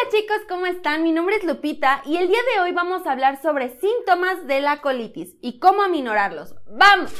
Hola chicos, ¿cómo están? Mi nombre es Lupita y el día de hoy vamos a hablar sobre síntomas de la colitis y cómo aminorarlos. ¡Vamos!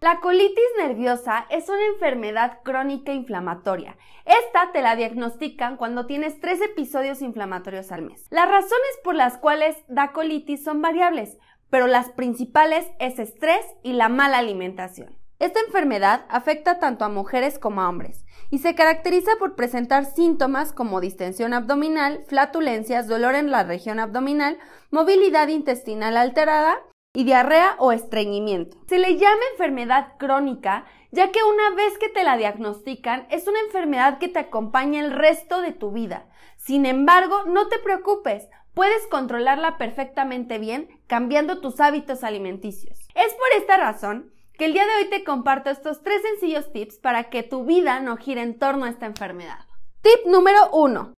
La colitis nerviosa es una enfermedad crónica inflamatoria. Esta te la diagnostican cuando tienes tres episodios inflamatorios al mes. Las razones por las cuales da colitis son variables, pero las principales es estrés y la mala alimentación. Esta enfermedad afecta tanto a mujeres como a hombres y se caracteriza por presentar síntomas como distensión abdominal, flatulencias, dolor en la región abdominal, movilidad intestinal alterada y diarrea o estreñimiento. Se le llama enfermedad crónica ya que una vez que te la diagnostican es una enfermedad que te acompaña el resto de tu vida. Sin embargo, no te preocupes, puedes controlarla perfectamente bien cambiando tus hábitos alimenticios. Es por esta razón que el día de hoy te comparto estos tres sencillos tips para que tu vida no gire en torno a esta enfermedad. Tip número 1.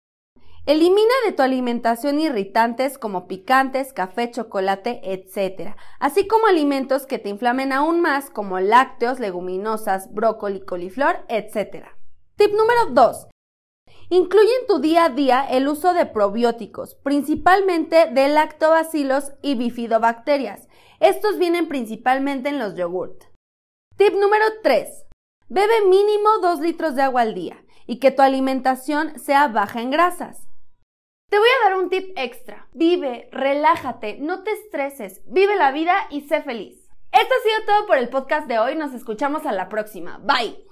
Elimina de tu alimentación irritantes como picantes, café, chocolate, etc., así como alimentos que te inflamen aún más como lácteos, leguminosas, brócoli, coliflor, etc. Tip número 2. Incluye en tu día a día el uso de probióticos, principalmente de lactobacilos y bifidobacterias. Estos vienen principalmente en los yogurt. Tip número 3. Bebe mínimo 2 litros de agua al día y que tu alimentación sea baja en grasas. Te voy a dar un tip extra. Vive, relájate, no te estreses, vive la vida y sé feliz. Esto ha sido todo por el podcast de hoy. Nos escuchamos a la próxima. Bye.